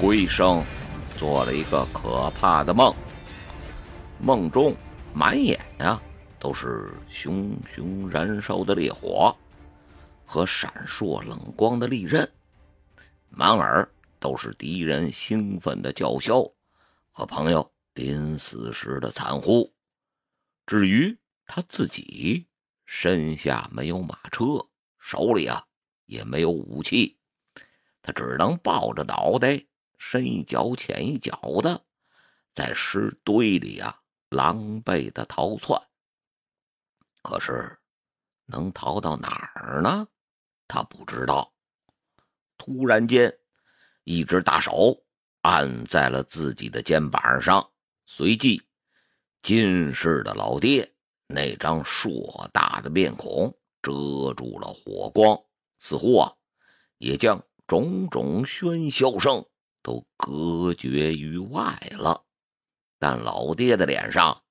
龟生做了一个可怕的梦，梦中满眼呀都是熊熊燃烧的烈火和闪烁冷光的利刃，满耳都是敌人兴奋的叫嚣和朋友临死时的惨呼。至于他自己，身下没有马车，手里啊也没有武器，他只能抱着脑袋。深一脚浅一脚的，在尸堆里呀，狼狈的逃窜。可是，能逃到哪儿呢？他不知道。突然间，一只大手按在了自己的肩膀上，随即，金氏的老爹那张硕大的面孔遮住了火光，似乎啊，也将种种喧嚣声。都隔绝于外了，但老爹的脸上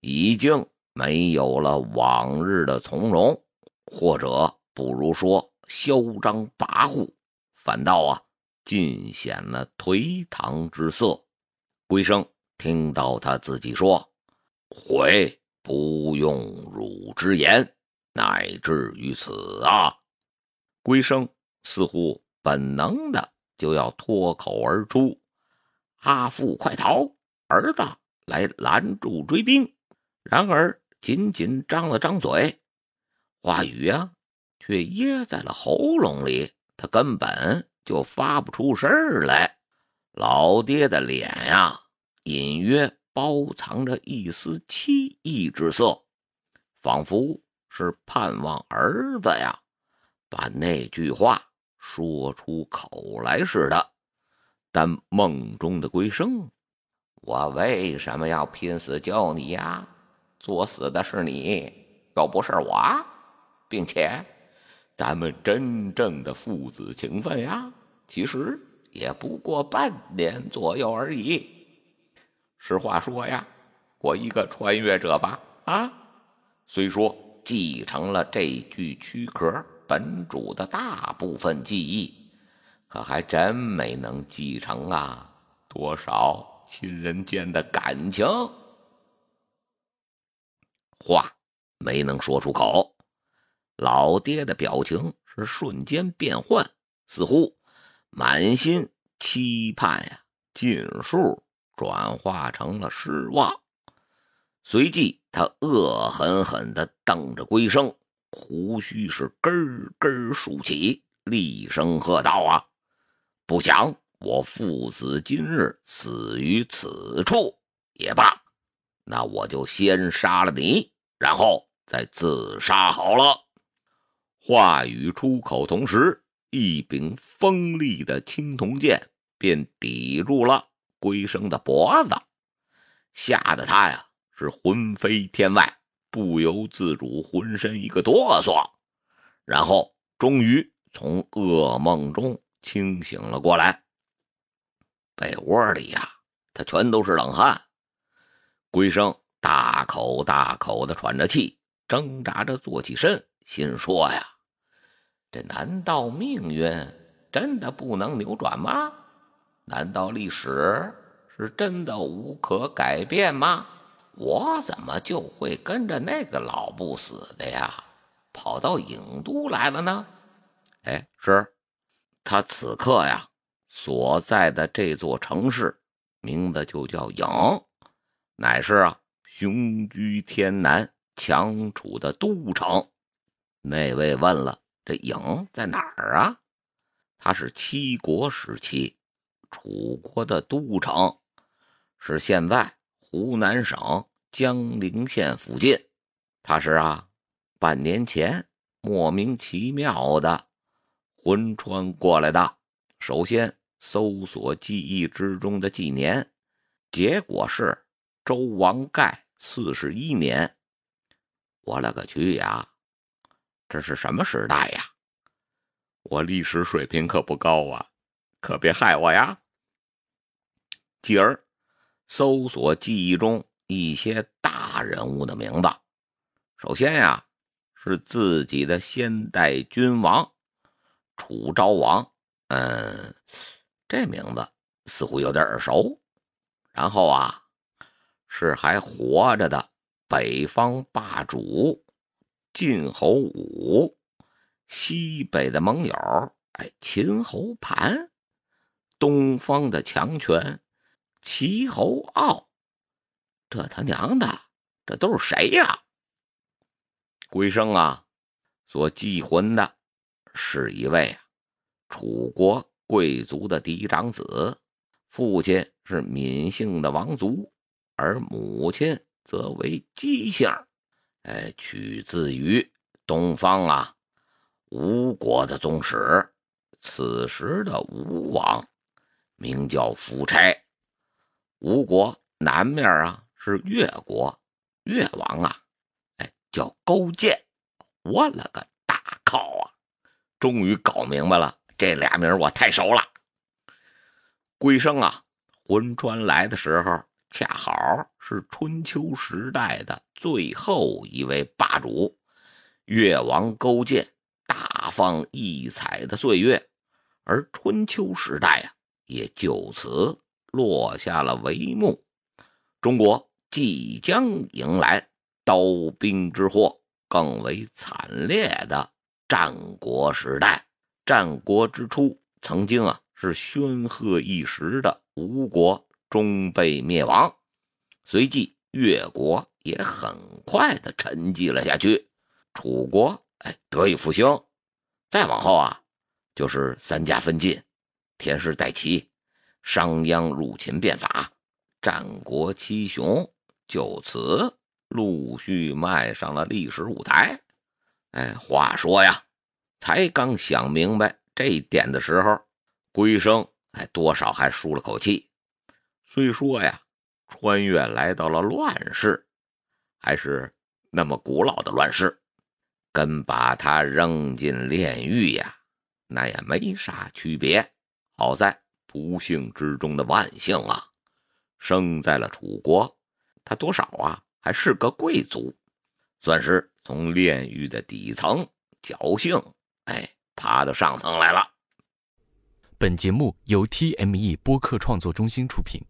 已经没有了往日的从容，或者不如说嚣张跋扈，反倒啊尽显了颓唐之色。龟生听到他自己说：“悔不用汝之言，乃至于此啊！”龟生似乎本能的。就要脱口而出：“阿父，快逃！儿子来拦住追兵。”然而紧紧张了张嘴，话语呀，却噎在了喉咙里，他根本就发不出声来。老爹的脸呀，隐约包藏着一丝凄意之色，仿佛是盼望儿子呀，把那句话。说出口来似的，但梦中的归生，我为什么要拼死救你呀？作死的是你，又不是我，并且咱们真正的父子情分呀，其实也不过半年左右而已。实话说呀，我一个穿越者吧，啊，虽说继承了这具躯壳。本主的大部分记忆，可还真没能继承啊！多少亲人间的感情，话没能说出口。老爹的表情是瞬间变换，似乎满心期盼呀，尽数转化成了失望。随即，他恶狠狠地瞪着龟生。胡须是根根竖起，厉声喝道：“啊！不想我父子今日死于此处也罢，那我就先杀了你，然后再自杀好了。”话语出口同时，一柄锋利的青铜剑便抵住了龟生的脖子，吓得他呀是魂飞天外。不由自主，浑身一个哆嗦，然后终于从噩梦中清醒了过来。被窝里呀，他全都是冷汗。龟生大口大口的喘着气，挣扎着坐起身，心说呀：“这难道命运真的不能扭转吗？难道历史是真的无可改变吗？”我怎么就会跟着那个老不死的呀，跑到郢都来了呢？哎，是他此刻呀所在的这座城市，名字就叫郢，乃是啊雄居天南、强楚的都城。那位问了，这郢在哪儿啊？它是七国时期楚国的都城，是现在。湖南省江陵县附近，他是啊，半年前莫名其妙的魂穿过来的。首先搜索记忆之中的纪年，结果是周王盖四十一年。我勒个去呀！这是什么时代呀？我历史水平可不高啊，可别害我呀！继而。搜索记忆中一些大人物的名字。首先呀，是自己的先代君王楚昭王。嗯，这名字似乎有点耳熟。然后啊，是还活着的北方霸主晋侯武，西北的盟友哎秦侯盘，东方的强权齐侯傲。这他娘的，这都是谁呀？龟生啊，所祭魂的是一位啊，楚国贵族的嫡长子，父亲是闵姓的王族，而母亲则为姬姓，哎，取自于东方啊吴国的宗室。此时的吴王名叫夫差，吴国南面啊是越国，越王啊。哎叫勾践，我了个大靠啊！终于搞明白了，这俩名我太熟了。龟生啊，魂川来的时候，恰好是春秋时代的最后一位霸主越王勾践大放异彩的岁月，而春秋时代啊，也就此落下了帷幕。中国即将迎来。刀兵之祸更为惨烈的战国时代。战国之初，曾经啊是煊赫一时的吴国终被灭亡，随即越国也很快的沉寂了下去。楚国哎得以复兴。再往后啊，就是三家分晋，田氏代齐，商鞅入秦变法，战国七雄就此。陆续迈上了历史舞台。哎，话说呀，才刚想明白这一点的时候，龟生哎多少还舒了口气。虽说呀，穿越来到了乱世，还是那么古老的乱世，跟把他扔进炼狱呀，那也没啥区别。好在不幸之中的万幸啊，生在了楚国，他多少啊。还是个贵族，算是从炼狱的底层侥幸，哎，爬到上层来了。本节目由 TME 播客创作中心出品。